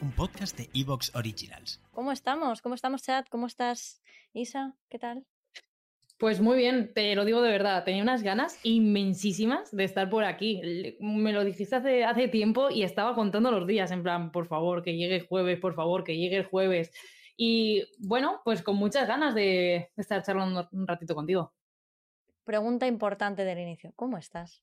Un podcast de Evox Originals. ¿Cómo estamos? ¿Cómo estamos, chat? ¿Cómo estás, Isa? ¿Qué tal? Pues muy bien, te lo digo de verdad, tenía unas ganas inmensísimas de estar por aquí. Me lo dijiste hace, hace tiempo y estaba contando los días, en plan, por favor, que llegue el jueves, por favor, que llegue el jueves. Y bueno, pues con muchas ganas de estar charlando un ratito contigo. Pregunta importante del inicio. ¿Cómo estás?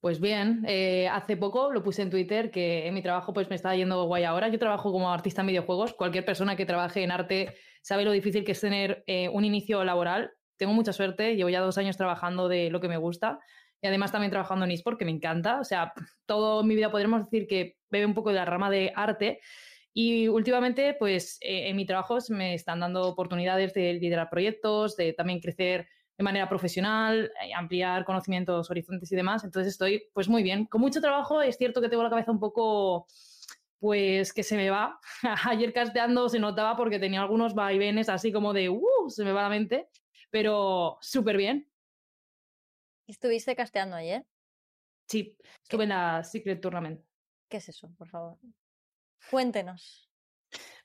Pues bien, eh, hace poco lo puse en Twitter que en mi trabajo pues me estaba yendo guay ahora. Yo trabajo como artista en videojuegos. Cualquier persona que trabaje en arte sabe lo difícil que es tener eh, un inicio laboral. Tengo mucha suerte, llevo ya dos años trabajando de lo que me gusta y además también trabajando en eSport, que me encanta. O sea, todo mi vida podremos decir que bebe un poco de la rama de arte. Y últimamente, pues eh, en mi trabajo me están dando oportunidades de liderar proyectos, de también crecer de manera profesional, eh, ampliar conocimientos, horizontes y demás. Entonces estoy pues muy bien. Con mucho trabajo, es cierto que tengo la cabeza un poco, pues que se me va. Ayer casteando se notaba porque tenía algunos vaivenes así como de, uh, se me va la mente, pero súper bien. ¿Estuviste casteando ayer? Sí, estuve en la Secret Tournament. ¿Qué es eso, por favor? Cuéntenos.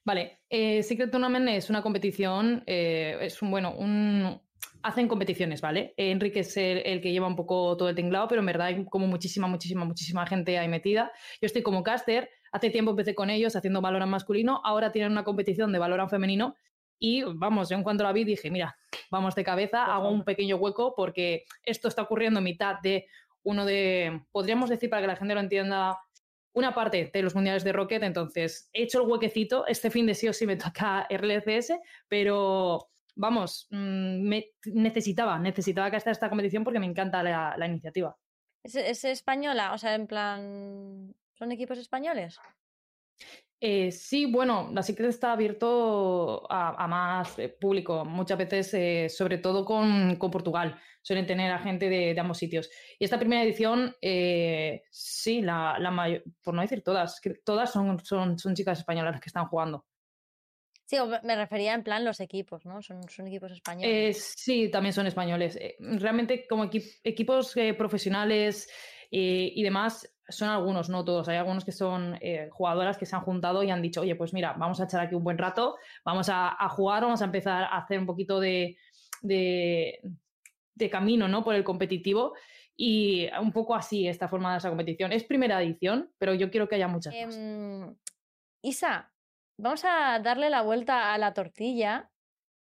Vale, eh, Secret Tournament es una competición, eh, es un, bueno, un... Hacen competiciones, ¿vale? Enrique es el, el que lleva un poco todo el tinglado, pero en verdad hay como muchísima, muchísima, muchísima gente ahí metida. Yo estoy como caster, hace tiempo empecé con ellos haciendo Valorant masculino, ahora tienen una competición de Valorant femenino y vamos, yo en cuanto la vi dije, mira, vamos de cabeza, hago un pequeño hueco porque esto está ocurriendo en mitad de uno de, podríamos decir para que la gente lo entienda, una parte de los mundiales de Rocket, entonces he hecho el huequecito, este fin de sí o sí me toca RLCS, pero vamos, mm, me necesitaba, necesitaba que esté esta competición porque me encanta la, la iniciativa. ¿Es, es española? O sea, en plan. ¿Son equipos españoles? Eh, sí, bueno, la Secret está abierto a, a más eh, público, muchas veces, eh, sobre todo con, con Portugal, suelen tener a gente de, de ambos sitios. Y esta primera edición, eh, sí, la, la mayor, por no decir todas, que todas son, son, son chicas españolas las que están jugando. Sí, me- refería en plan los equipos, ¿no? Son, son equipos Eh, españoles. sí, también son españoles. Eh, realmente como equi- equipos eh, profesionales eh, y demás, son algunos, no todos. Hay algunos que son jugadoras que se han juntado y han dicho, oye, pues mira, vamos a echar aquí un buen rato, vamos a, a jugar, vamos a empezar a hacer un poquito de, de, de camino ¿no? por el competitivo. Y un poco así esta forma de esa competición. Es primera edición, pero yo quiero que haya muchas más. Em, Isa, vamos a darle la vuelta a la tortilla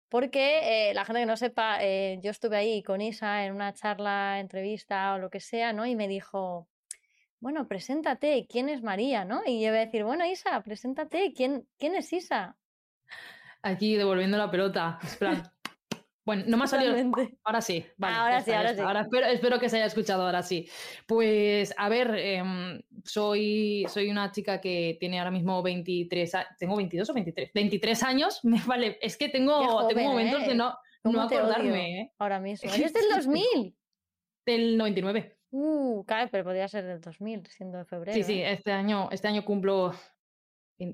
porque eh, la gente que no sepa, eh, yo estuve ahí con Isa en una charla, entrevista o lo que sea, ¿no? Y me dijo, bueno, preséntate, ¿quién es María, no? Y yo iba a decir, bueno, Isa, preséntate, ¿quién, quién es Isa? Aquí devolviendo la pelota. plan, Bueno, no me ha salido. Ahora sí. vale, Ahora ya sí, está, ahora sí. Ahora espero, espero que se haya escuchado ahora sí. Pues, a ver, em, soy, soy una chica que tiene ahora mismo 23 años. ¿Tengo 22 o 23? 23 años. Me vale, es que tengo, joven, tengo momentos de ¿eh? no, ¿Cómo no odio acordarme, ¿eh? Ahora mismo. ¿Eres del 2000? Del 99. Uh, claro, pero podría ser del 2000, siendo de febrero. Sí, sí, ¿eh? este año, este año cumplo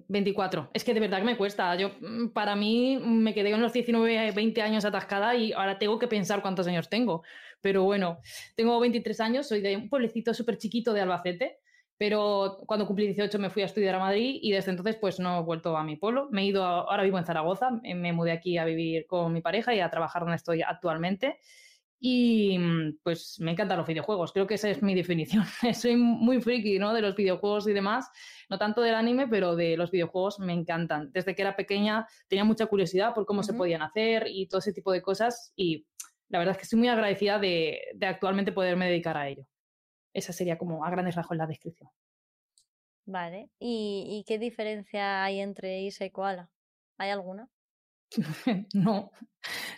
24. Es que de verdad que me cuesta. Yo, mm, para mí, me quedé con los 19, 20 años atascada y ahora tengo que pensar cuántos años tengo. Pero bueno, tengo 23 años, soy de un pueblecito súper chiquito de Albacete Pero cuando cumplí 18 me fui a estudiar a Madrid y desde entonces pues no he vuelto a mi pueblo. Me he ido, a- ahora vivo en Zaragoza, eh, me mudé aquí a vivir con mi pareja y a trabajar donde estoy actualmente. Y mm, pues me encantan los videojuegos, creo que esa es mi definición. Soy muy friki, ¿no? De los videojuegos y demás, no tanto del anime, pero de los videojuegos me encantan. Desde que era pequeña tenía mucha curiosidad por cómo se podían hacer y todo ese tipo de cosas y la verdad es que estoy muy agradecida de, de actualmente poderme dedicar a ello. Esa sería como a grandes rasgos la descripción. Vale. ¿Y, y qué diferencia hay entre Isa y Koala? ¿Hay alguna? No,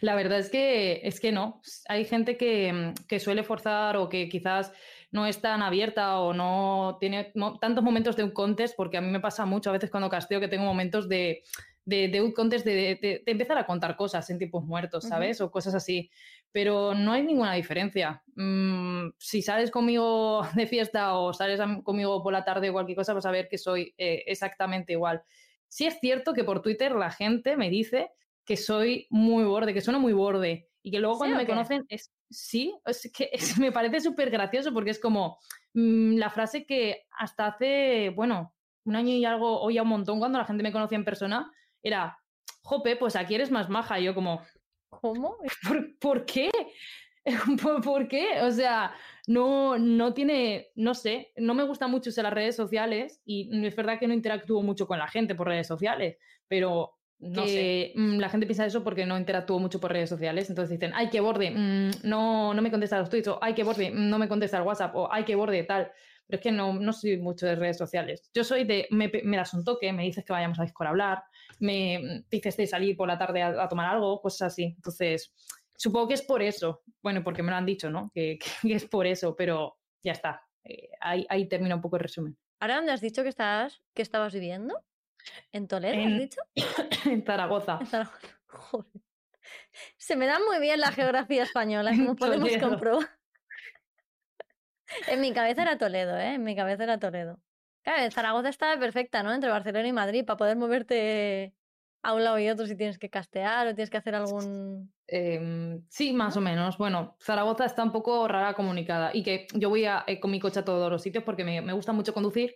la verdad es que, es que no. Hay gente que, mm, que suele forzar o que quizás no es tan abierta o no tiene tantos momentos de un contest, porque a mí me pasa mucho a veces cuando casteo que tengo momentos de, de, de un contest de, de- de- de empezar a contar cosas en tiempos muertos. ¿sabes? O cosas así. Pero no hay ninguna diferencia. Mm, si sales conmigo de fiesta o sales conmigo por la tarde o cualquier cosa, vas a ver que soy eh, exactamente igual. Sí es cierto que por Twitter la gente me dice que soy muy borde, que sueno muy borde. Y que luego ¿Sí cuando me qué? conocen, es, sí, es que es- me parece súper gracioso porque es como mm, la frase que hasta hace, bueno, un año y algo oía un montón cuando la gente me conocía en persona, era, jope, pues aquí eres más maja. Y yo como, ¿Cómo? ¿por, por qué? ¿Por, qué? O sea, no, no tiene, no sé, no me gusta mucho usar las redes sociales y es verdad que no interactúo mucho con la gente por redes sociales, pero No que, mm, la gente piensa eso porque no interactúo mucho por redes sociales, entonces dicen, ay, qué borde, mm, no, no me contesta los tweets, o ay, qué borde, mm, no me contesta el WhatsApp, o ay, qué borde, tal. Pero es que no, no soy mucho de redes sociales. Yo soy de, me, das un toque, me dices que vayamos a Discord a hablar, me dices de salir por la tarde a, a tomar algo, cosas así. Entonces, supongo que es por eso. Bueno, porque me lo han dicho, ¿no? Que, que es por eso, pero ya está. Eh, ahí, ahí termina un poco el resumen. ¿Ahora dónde has dicho que estás, que estabas viviendo? ¿En Toledo has En- dicho? en Zaragoza. En Zaragoza. Joder. Se me da muy bien la geografía española, como podemos Toledo. comprobar. En mi cabeza era Toledo, ¿eh? En mi cabeza era Toledo. Claro, Zaragoza está perfecta, ¿no? Entre Barcelona y Madrid, para poder moverte a un lado y otro si tienes que castear o tienes que hacer algún... Em, sí, más o menos. Bueno, Zaragoza está un poco rara comunicada y que yo voy a- eh, con mi coche a todos los sitios porque me, me gusta mucho conducir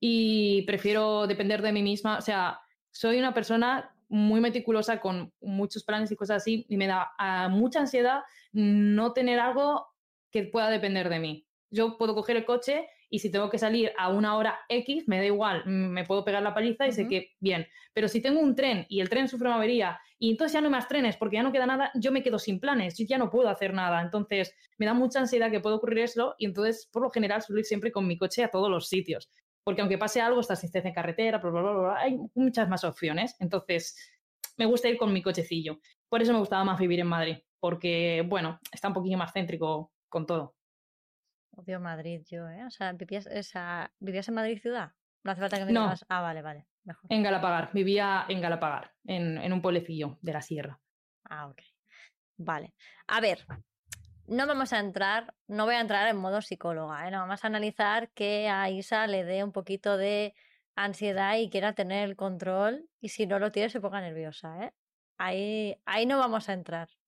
y prefiero depender de mí misma. O sea, soy una persona muy meticulosa con muchos planes y cosas así y me da ah, mucha ansiedad no tener algo que pueda depender de mí. Yo puedo coger el coche y si tengo que salir a una hora X, me da igual, mm, me puedo pegar la paliza y sé que bien. Pero si tengo un tren y el tren sufre una avería y entonces ya no hay más trenes porque ya no queda nada, yo me quedo sin planes, yo ya no puedo hacer nada. Entonces me da mucha ansiedad que pueda ocurrir eso y entonces por lo general suelo ir siempre con mi coche a todos los sitios. Porque aunque pase algo, estás si estás en carretera, bla, bla, bla, bla, hay muchas más opciones. Entonces me gusta ir con mi cochecillo. Por eso me gustaba más vivir en Madrid, porque bueno, está un poquillo más céntrico con todo. Odio Madrid yo, ¿eh? O sea, vivías, esa- ¿vivías en Madrid ciudad? No hace falta que me No. digas... Ah, vale, vale. Mejor. En Galapagar, vivía en Galapagar, en, en un pueblecillo de la sierra. Ah, ok. Vale. A ver, no vamos a entrar, no voy a entrar en modo psicóloga, ¿eh? No, vamos a analizar que a Isa le dé un poquito de ansiedad y quiera tener el control y si no lo tiene se ponga nerviosa, ¿eh? Ahí, ahí no vamos a entrar.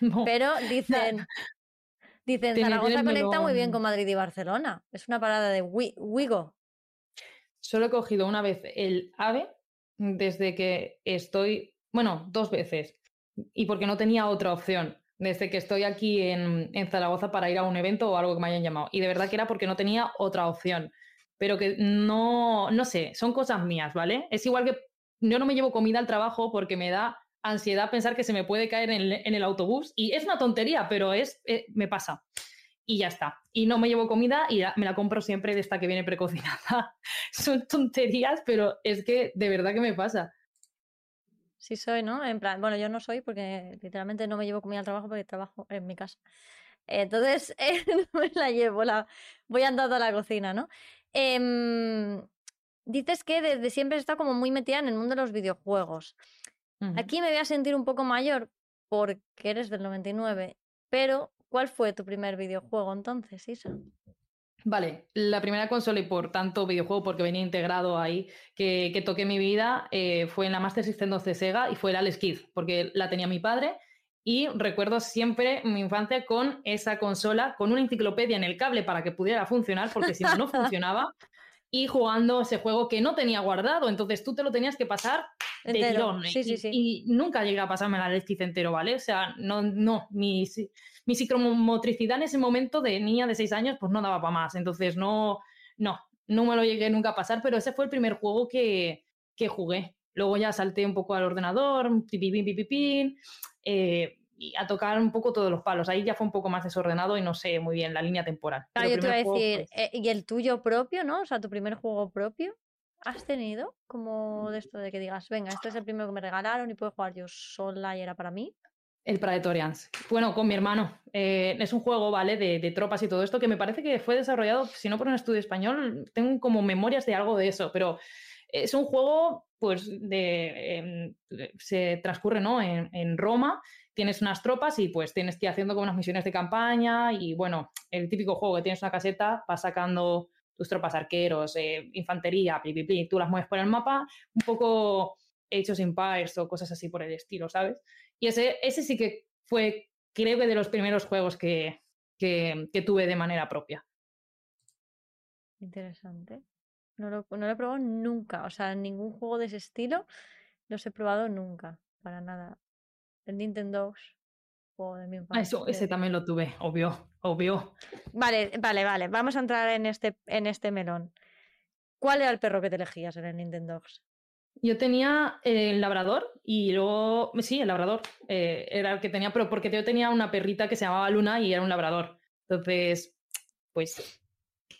No, Pero dicen, dicen, Zaragoza conecta muy bien con Madrid y Barcelona. Es una parada de Wi- Wigo. Solo he cogido una vez el AVE desde que estoy, bueno, dos veces, y porque no tenía otra opción, desde que estoy aquí en, en Zaragoza para ir a un evento o algo que me hayan llamado. Y de verdad que era porque no tenía otra opción. Pero que no, no sé, son cosas mías, ¿vale? Es igual que yo no me llevo comida al trabajo porque me da ansiedad pensar que se me puede caer en el, autobús. Y es una tontería, pero es, eh, me pasa. Y ya está. Y no me llevo comida y me la compro siempre de esta que viene precocinada. Son tonterías, pero es que de verdad que me pasa. Sí soy, ¿no? En plan, bueno, yo no soy porque literalmente no me llevo comida al trabajo porque trabajo en mi casa. Entonces, eh, no me la llevo, la voy andando a la cocina, ¿no? Em, dices que desde siempre has estado como muy metida en el mundo de los videojuegos. Aquí me voy a sentir un poco mayor porque eres del 99, pero ¿cuál fue tu primer videojuego entonces, Isa? Vale, la primera consola y por tanto videojuego, porque venía integrado ahí, que, que toqué mi vida, eh, fue en la Master System 2 de Sega y fue el Alex porque la tenía mi padre y recuerdo siempre mi infancia con esa consola, con una enciclopedia en el cable para que pudiera funcionar, porque si no, no funcionaba. Y jugando ese juego que no tenía guardado. Entonces tú te lo tenías que pasar de Entero. tirón. Sí, sí, y, sí. y nunca llegué a pasarme la Lexis entero, ¿vale? O sea, no, no, mi, mi psicomotricidad en ese momento de niña de 6 años, pues no daba para más. Entonces no, no, no me lo llegué nunca a pasar, pero ese fue el primer juego que, que jugué. Luego ya salté un poco al ordenador, pipipín, pipipín, eh, y a tocar un poco todos los palos. Ahí ya fue un poco más desordenado y no sé muy bien la línea temporal. Claro, Pero yo te iba a decir, eh, ¿y el tuyo propio, no? O sea, tu primer juego propio, ¿has tenido como de esto de que digas, venga, este es el primero que me regalaron y puedo jugar yo sola y era para mí? El Praetorians. Bueno, con mi hermano. Eh, es un juego, ¿vale? De, de tropas y todo esto que me parece que fue desarrollado, si no por un estudio español, tengo como memorias de algo de eso, pero es un juego, pues, de. em, se transcurre, ¿no? En, en Roma, tienes unas tropas y pues tienes que ir haciendo como unas misiones de campaña y bueno, el típico juego que tienes una caseta, vas sacando tus tropas arqueros, eh, infantería, pli, pli, pli, tú las mueves por el mapa, un poco Age of Empires o cosas así por el estilo, ¿sabes? Y ese, ese sí que fue, creo que de los primeros juegos que, que, que tuve de manera propia. Interesante. No lo, no lo he probado nunca. O sea, ningún juego de ese estilo los he probado nunca. Para nada. El Nintendo de mi Ah, infancia. eso, ese también lo tuve, obvio, obvio. Vale, vale, vale. Vamos a entrar en este, en este melón. ¿Cuál era el perro que te elegías en el Nintendo? Yo tenía el labrador y luego, sí, el labrador eh, era el que tenía, pero porque yo tenía una perrita que se llamaba Luna y era un labrador. Entonces, pues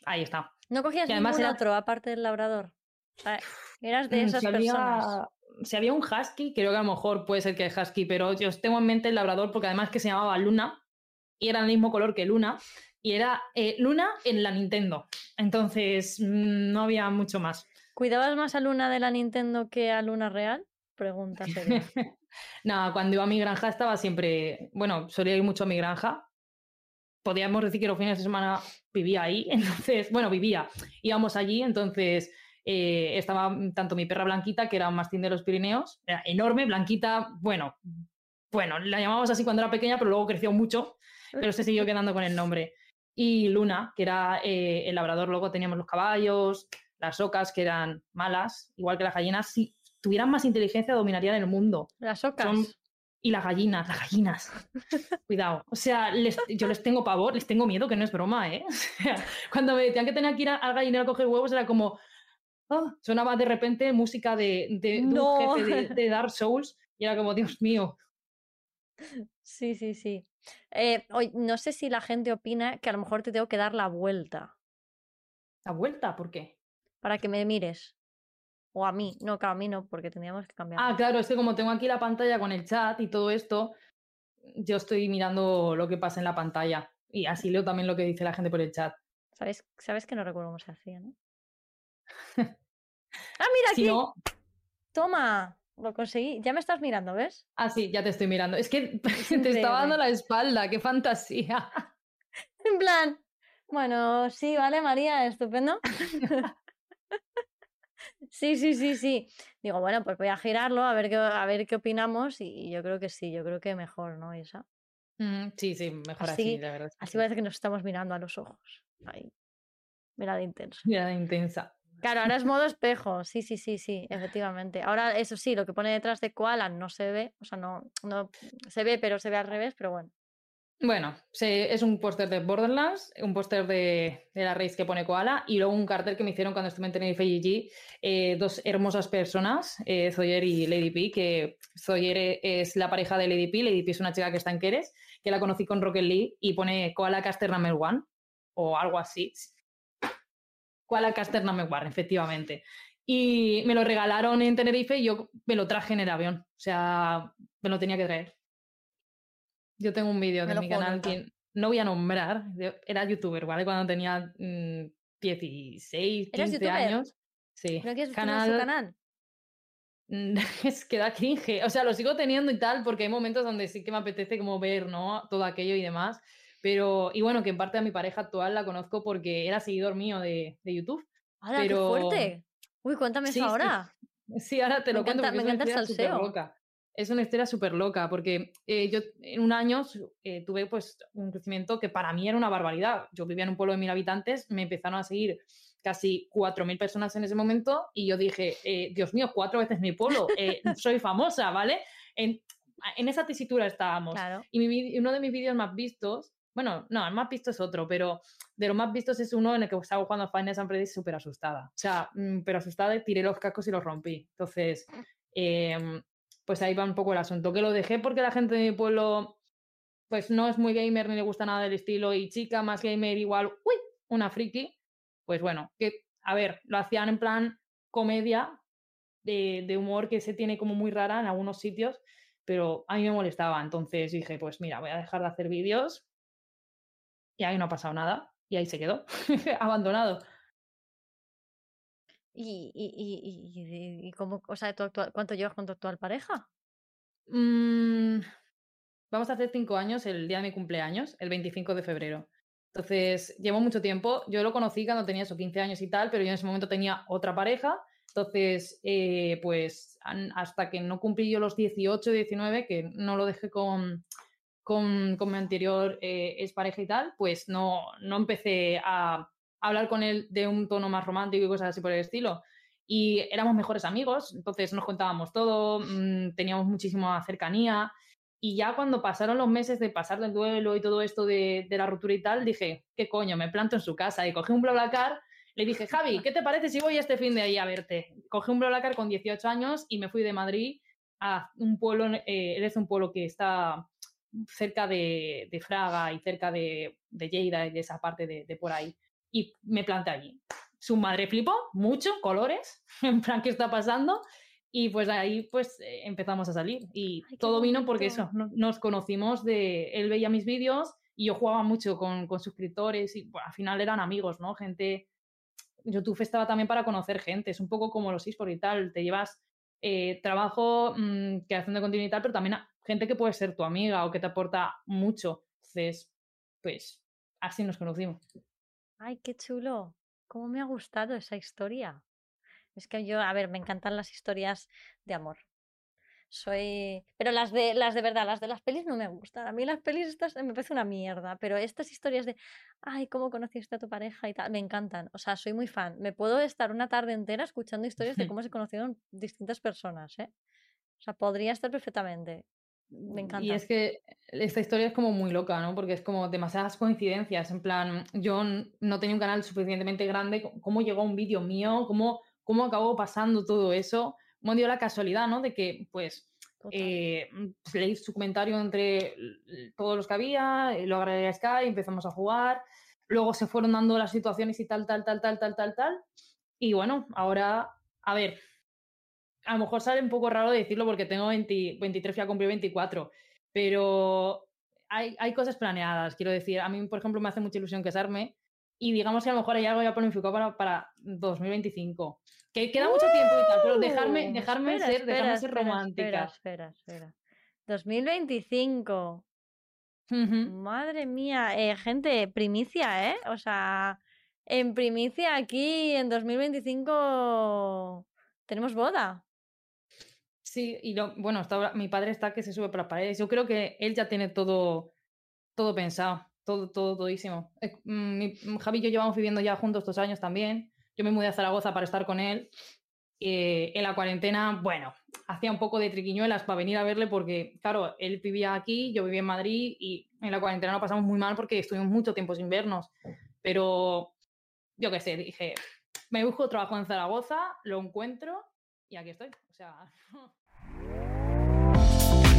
ahí está. ¿No cogías ningún era- otro aparte del labrador? Sea, eras de esas si personas. había, si había un husky, creo que a lo mejor puede ser que es husky, pero yo tengo en mente el labrador porque además que se llamaba Luna y era del mismo color que Luna y era eh, Luna en la Nintendo. Entonces no había mucho más. ¿Cuidabas más a Luna de la Nintendo que a Luna real? Pregunta seria. Nada, cuando iba a mi granja estaba siempre, bueno, solía ir mucho a mi granja. Podríamos decir que los fines de semana vivía ahí, entonces, bueno, vivía, íbamos allí, entonces eh, estaba tanto mi perra Blanquita, que era un mastín de los Pirineos, era enorme, Blanquita, bueno, bueno, la llamábamos así cuando era pequeña, pero luego creció mucho, pero se siguió quedando con el nombre. Y Luna, que era eh, el labrador, luego teníamos los caballos, las ocas, que eran malas, igual que las gallinas, si tuvieran más inteligencia dominarían el mundo. Las ocas. Son- Y las gallinas, las gallinas. Cuidado. O sea, les- yo les tengo pavor, les tengo miedo, que no es broma, ¿eh? O sea, cuando me decían que tenía que ir a- al gallinero a coger huevos, era como. Ah, sonaba de repente música de, de, de No. un jefe de, de Dark Souls y era como, Dios mío. Sí, sí, sí. Eh, no sé si la gente opina que a lo mejor te tengo que dar la vuelta La vuelta, ¿por qué? para que me mires. O a mí. No, a mí no, porque tendríamos que cambiar. Ah, claro, es que como tengo aquí la pantalla con el chat y todo esto, yo estoy mirando lo que pasa en la pantalla. Y así leo también lo que dice la gente por el chat. ¿Sabes, ¿Sabes que no recuerdo cómo se hacía, no? ¡Ah, mira Si aquí! no, ¡Toma! Lo conseguí. Ya me estás mirando, ¿ves? ah, sí, ya te estoy mirando. Es que te increíble. estaba dando la espalda, qué fantasía. En plan, bueno, sí, vale, María, estupendo. Sí, sí, sí, sí. Digo, bueno, pues voy a girarlo a ver qué, a ver qué opinamos y yo creo que sí, yo creo que mejor, ¿no, Isa? Mm, sí, sí, mejor así, Así- la verdad. Así sí. parece que nos estamos mirando a los ojos. Ahí. Mirada intensa. Mirada intensa. Claro, ahora es modo espejo. Sí, sí, sí, sí, efectivamente. Ahora, eso sí, lo que pone detrás de koala no se ve. O sea, no, no se ve, pero se ve al revés, pero bueno. Bueno, se- es un póster de Borderlands, un póster de, de la raíz que pone Koala y luego un cartel que me hicieron cuando estuve en Tenerife GG, eh, dos hermosas personas, eh, Zoyer y Lady P, que Zoyer es la pareja de Lady P, Lady P es una chica que está en Keres, que la conocí con Rocket League y pone Koala Caster Number One o algo así. Koala Caster Number One, efectivamente. Y me lo regalaron en Tenerife y yo me lo traje en el avión, o sea, me lo tenía que traer. Yo tengo un vídeo Me de mi canal que no voy a nombrar. era youtuber, ¿vale? Cuando tenía mm, 16, ¿Eras 15 youtuber? años. Sí. ¿No quieres canal, canal... su canal? Es que da cringe. O sea, lo sigo teniendo y tal, porque hay momentos donde sí que me apetece como ver, ¿no? Todo aquello y demás. Pero, y bueno, que en parte a mi pareja actual la conozco porque era seguidor mío de, de YouTube. ¡Hala, pero- qué fuerte! Uy, cuéntame Sí, eso ahora. Sí, ahora te Me lo cuento porque me es una encanta el salseo. loca. Es una historia súper loca porque eh, yo en un año eh, tuve pues un crecimiento que para mí era una barbaridad. Yo vivía en un pueblo de mil habitantes, me empezaron a seguir casi 4.000 personas en ese momento y yo dije, eh, Dios mío, cuatro veces mi pueblo, soy famosa, ¿vale? En, en esa tesitura estábamos. Claro. Y mi uno de mis vídeos más vistos, bueno, no, el más visto es otro, pero de los más vistos es uno en el que estaba jugando a Final Fantasy Freddy's súper asustada. O sea, mm, pero asustada y tiré los cascos y los rompí. Entonces, em, pues ahí va un poco el asunto. Que lo dejé porque la gente de mi pueblo, pues no es muy gamer ni le gusta nada del estilo y chica más gamer igual, uy, una friki. Pues bueno, que, a ver, lo hacían en plan comedia de, de humor que se tiene como muy rara en algunos sitios, pero a mí me molestaba. Entonces dije, pues mira, voy a dejar de hacer vídeos y ahí no ha pasado nada. Y ahí se quedó, abandonado. ¿Y, y, y, cómo, o sea, tu actual- cuánto llevas con tu actual pareja? Mm, vamos a hacer cinco años el día de mi cumpleaños, el 25 de febrero. Entonces, llevo mucho tiempo. Yo lo conocí cuando tenía esos 15 años y tal, pero yo en ese momento tenía otra pareja. Entonces, eh, pues an- hasta que no cumplí yo los 18, 19, que no lo dejé con, con, con mi anterior eh, expareja y tal, pues no, no empecé a hablar con él de un tono más romántico y cosas así por el estilo. Y éramos mejores amigos, entonces nos contábamos todo, mm, teníamos muchísima cercanía. Y ya cuando pasaron los meses de pasar del duelo y todo esto de, de la ruptura y tal, dije, ¿qué coño? Me planto en su casa y cogí un BlaBlaCar. Le dije, Javi, ¿qué te parece si voy este fin de ahí a verte? Cogí un BlaBlaCar con 18 años y me fui de Madrid a un pueblo, eh, es un pueblo que está cerca de, de Fraga y cerca de, de Lleida y de esa parte de, de por ahí. Y me planté allí. Su madre flipó mucho, colores, en plan, ¿qué está pasando? Y pues ahí pues eh, empezamos a salir. Y Ay, todo vino porque eso, no- nos conocimos de, él veía mis vídeos y yo jugaba mucho con, con suscriptores y bueno, al final eran amigos, ¿no? Gente, YouTube estaba también para conocer gente, es un poco como los eSports y tal, te llevas eh, trabajo, mm, creación de contenido y tal, pero también a gente que puede ser tu amiga o que te aporta mucho. Entonces, pues así nos conocimos. Ay, qué chulo. ¿Cómo me ha gustado esa historia? Es que yo, a ver, me encantan las historias de amor. Soy, pero las de las de verdad, las de las pelis no me gustan. A mí las pelis estas me parece una mierda, pero estas historias de, ay, cómo conociste a tu pareja y tal, me encantan. O sea, soy muy fan. Me puedo estar una tarde entera escuchando historias de cómo se conocieron distintas personas, ¿eh? O sea, podría estar perfectamente. Me encanta. Y es que esta historia es como muy loca, ¿no? Porque es como demasiadas coincidencias. En plan, yo no tenía un canal suficientemente grande. ¿Cómo llegó un vídeo mío? ¿Cómo, ¿Cómo acabó pasando todo eso? ¿Cómo dio la casualidad, ¿no? De que, pues, eh, pues, leí su comentario entre todos los que había, eh, lo agregué a Sky, empezamos a jugar. Luego se fueron dando las situaciones y tal, tal, tal, tal, tal, tal, tal. Y bueno, ahora, a ver, a lo mejor sale un poco raro decirlo porque tengo 20 23, voy a cumplir 24, pero hay, hay cosas planeadas, quiero decir. A mí, por ejemplo, me hace mucha ilusión casarme y digamos que a lo mejor hay algo ya planificado para, para 2025. Que queda mucho tiempo y tal, pero dejarme, Uh, dejarme espera, ser, dejarme espera, ser espera, romántica. Espera, espera, espera. 2025. Ujú. Madre mía, eh, gente, primicia, ¿eh? O sea, en primicia aquí en 2025 tenemos boda. Sí, y lo, bueno, ahora- mi padre está que se sube por las paredes. Yo creo que él ya tiene todo, todo pensado, todo, todo, todísimo. Eh, mm, mi- mm, Javi y yo llevamos viviendo ya juntos dos años también. Yo me mudé a Zaragoza para estar con él. Eh, en la cuarentena, bueno, hacía un poco de triquiñuelas para venir a verle porque, claro, él vivía aquí, yo vivía en Madrid y en la cuarentena lo pasamos muy mal porque estuvimos mucho tiempo sin vernos. Pero yo qué sé, dije, me busco trabajo en Zaragoza, lo encuentro y aquí estoy. O sea,